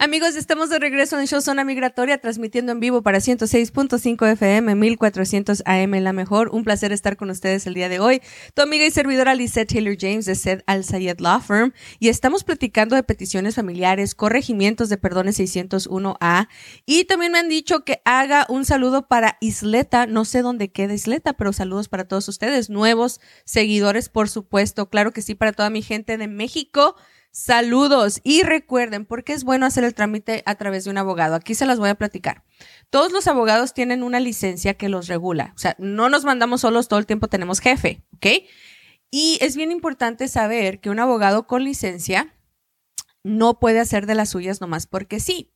Amigos, estamos de regreso en show Zona Migratoria, transmitiendo en vivo para 106.5 FM, 1400 AM, la mejor. Un placer estar con ustedes el día de hoy. Tu amiga y servidora Lisette Taylor James de Sed Al Sayed Law Firm y estamos platicando de peticiones familiares, corregimientos de perdones 601A y también me han dicho que haga un saludo para Isleta. No sé dónde queda Isleta, pero saludos para todos ustedes, nuevos seguidores, por supuesto. Claro que sí, para toda mi gente de México. Saludos y recuerden, porque es bueno hacer el trámite a través de un abogado. Aquí se las voy a platicar. Todos los abogados tienen una licencia que los regula. O sea, no nos mandamos solos todo el tiempo, tenemos jefe, ¿ok? Y es bien importante saber que un abogado con licencia no puede hacer de las suyas nomás porque sí.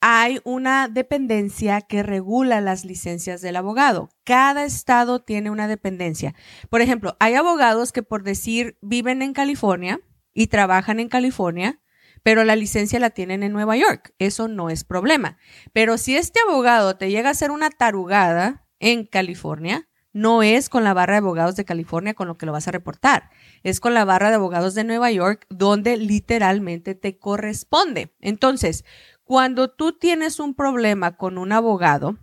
Hay una dependencia que regula las licencias del abogado. Cada estado tiene una dependencia. Por ejemplo, hay abogados que por decir viven en California, y trabajan en California, pero la licencia la tienen en Nueva York. Eso no es problema. Pero si este abogado te llega a hacer una tarugada en California, no es con la barra de abogados de California con lo que lo vas a reportar. Es con la barra de abogados de Nueva York donde literalmente te corresponde. Entonces, cuando tú tienes un problema con un abogado,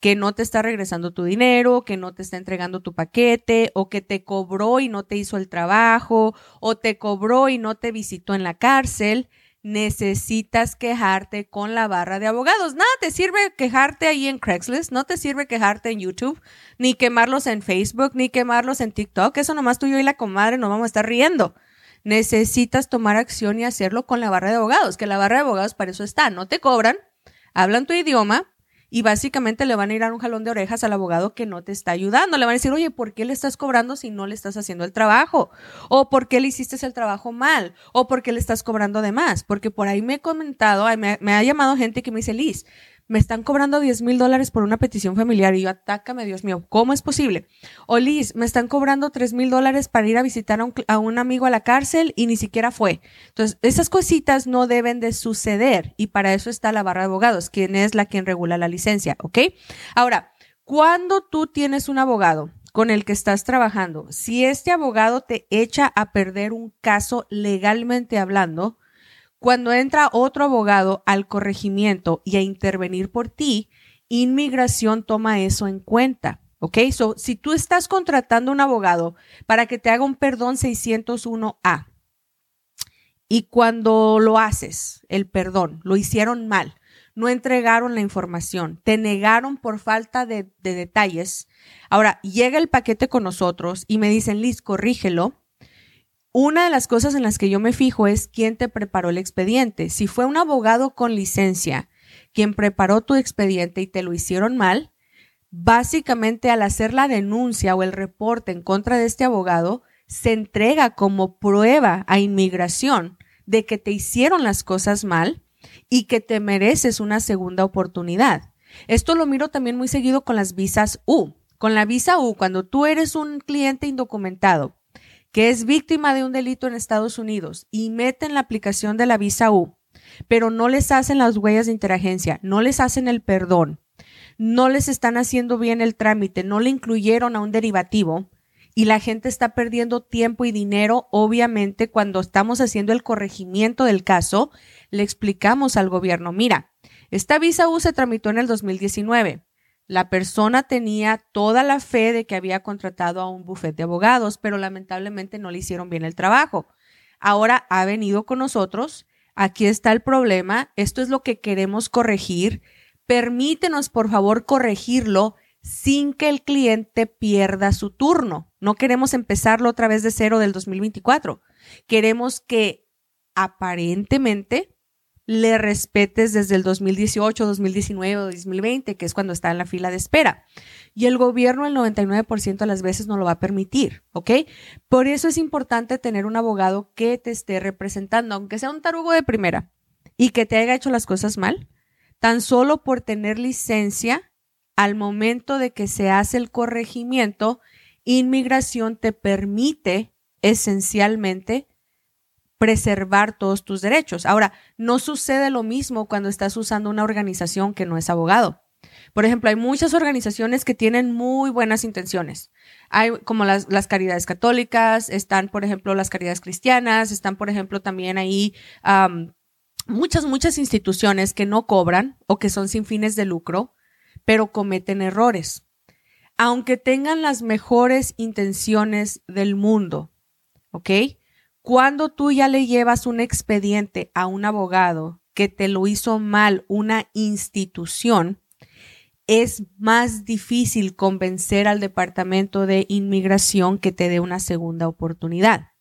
que no te está regresando tu dinero, que no te está entregando tu paquete, o que te cobró y no te hizo el trabajo, o te cobró y no te visitó en la cárcel, necesitas quejarte con la barra de abogados. Nada te sirve quejarte ahí en Craigslist, no te sirve quejarte en YouTube, ni quemarlos en Facebook, ni quemarlos en TikTok. Eso nomás tú y yo y la comadre nos vamos a estar riendo. Necesitas tomar acción y hacerlo con la barra de abogados, que la barra de abogados para eso está. No te cobran, hablan tu idioma, y básicamente le van a ir a un jalón de orejas al abogado que no te está ayudando. Le van a decir, oye, ¿por qué le estás cobrando si no le estás haciendo el trabajo? ¿O por qué le hiciste el trabajo mal? ¿O por qué le estás cobrando de más? Porque por ahí me he comentado, me, me ha llamado gente que me dice, Liz, me están cobrando 10 mil dólares por una petición familiar y yo, atácame, Dios mío, ¿cómo es posible? O Liz, me están cobrando 3 mil dólares para ir a visitar a un, a un, amigo a la cárcel y ni siquiera fue. Entonces, esas cositas no deben de suceder y para eso está la barra de abogados, quien es la quien regula la licencia, ¿ok? Ahora, cuando tú tienes un abogado con el que estás trabajando, si este abogado te echa a perder un caso legalmente hablando, cuando entra otro abogado al corregimiento y a intervenir por ti, inmigración toma eso en cuenta. ¿Ok? So, si tú estás contratando un abogado para que te haga un perdón 601A y cuando lo haces, el perdón, lo hicieron mal, no entregaron la información, te negaron por falta de, de detalles. Ahora, llega el paquete con nosotros y me dicen, Liz, corrígelo una de las cosas en las que yo me fijo es quién te preparó el expediente. Si fue un abogado con licencia quien preparó tu expediente y te lo hicieron mal, básicamente al hacer la denuncia o el reporte en contra de este abogado, se entrega como prueba a inmigración de que te hicieron las cosas mal y que te mereces una segunda oportunidad. Esto lo miro también muy seguido con las visas U. Con la visa U, cuando tú eres un cliente indocumentado que es víctima de un delito en Estados Unidos y meten la aplicación de la visa U, pero no les hacen las huellas de interagencia, no les hacen el perdón, no les están haciendo bien el trámite, no le incluyeron a un derivativo y la gente está perdiendo tiempo y dinero, obviamente cuando estamos haciendo el corregimiento del caso, le explicamos al gobierno, mira, esta visa U se tramitó en el 2019 la persona tenía toda la fe de que había contratado a un bufete de abogados, pero lamentablemente no le hicieron bien el trabajo. Ahora ha venido con nosotros, aquí está el problema, esto es lo que queremos corregir. Permítenos, por favor, corregirlo sin que el cliente pierda su turno. No queremos empezarlo otra vez de cero del 2024. Queremos que aparentemente le respetes desde el 2018, 2019 o 2020, que es cuando está en la fila de espera. Y el gobierno el 99% de las veces no lo va a permitir, ¿ok? Por eso es importante tener un abogado que te esté representando, aunque sea un tarugo de primera y que te haya hecho las cosas mal, Tan solo por tener licencia, al momento de que se hace el corregimiento, inmigración te permite esencialmente preservar todos tus derechos. Ahora, no sucede lo mismo cuando estás usando una organización que no es abogado. Por ejemplo, hay muchas organizaciones que tienen muy buenas intenciones. Hay como las, caridades católicas, están, por ejemplo, las caridades cristianas, están, por ejemplo, también ahí muchas, muchas instituciones que no cobran o que son sin fines de lucro, pero cometen errores. Aunque tengan las mejores intenciones del mundo, ¿ok? Cuando tú ya le llevas un expediente a un abogado que te lo hizo mal una institución, es más difícil convencer al Departamento de Inmigración que te dé una segunda oportunidad.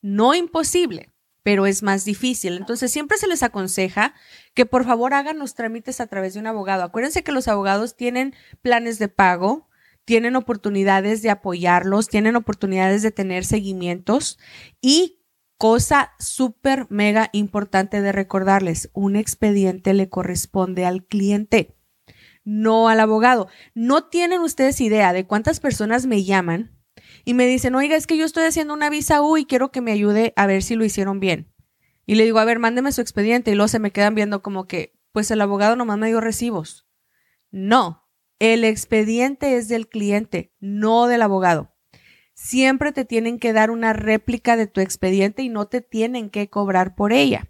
No imposible, pero es más difícil. Entonces siempre se les aconseja que por favor hagan los trámites a través de un abogado. Acuérdense que los abogados tienen planes de pago, tienen oportunidades de apoyarlos, tienen oportunidades de tener seguimientos y cosa súper mega importante de recordarles, un expediente le corresponde al cliente no al abogado. No tienen ustedes idea de cuántas personas me llaman y me dicen, oiga, es que yo estoy haciendo una visa U y quiero que me ayude a ver si lo hicieron bien. Y le digo, a ver, mándeme su expediente y luego se me quedan viendo como que, pues el abogado nomás me dio recibos. No, el expediente es del cliente, no del abogado. Siempre te tienen que dar una réplica de tu expediente y no te tienen que cobrar por ella.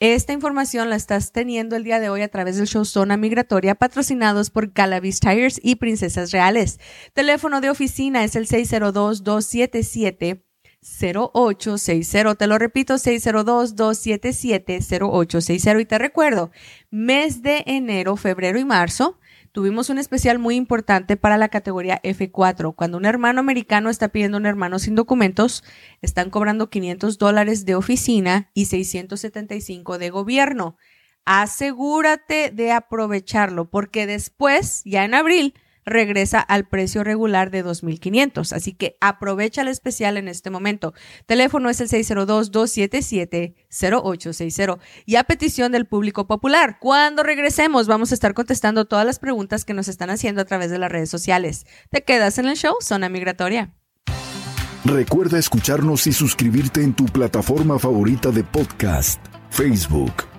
Esta información la estás teniendo el día de hoy a través del show Zona Migratoria, patrocinados por Galavis Tires y Princesas Reales. Teléfono de oficina es el 602-277. 0860. Te lo repito, 602-277-0860. Y te recuerdo, mes de enero, febrero y marzo tuvimos un especial muy importante para la categoría F4. Cuando un hermano americano está pidiendo un hermano sin documentos, están cobrando 500 dólares de oficina y 675 de gobierno. Asegúrate de aprovecharlo porque después, ya en abril, regresa al precio regular de 2.500. Así que aprovecha el especial en este momento. Teléfono es el 602-277-0860. Y a petición del público popular, cuando regresemos vamos a estar contestando todas las preguntas que nos están haciendo a través de las redes sociales. ¿Te quedas en el show Zona Migratoria? Recuerda escucharnos y suscribirte en tu plataforma favorita de podcast, Facebook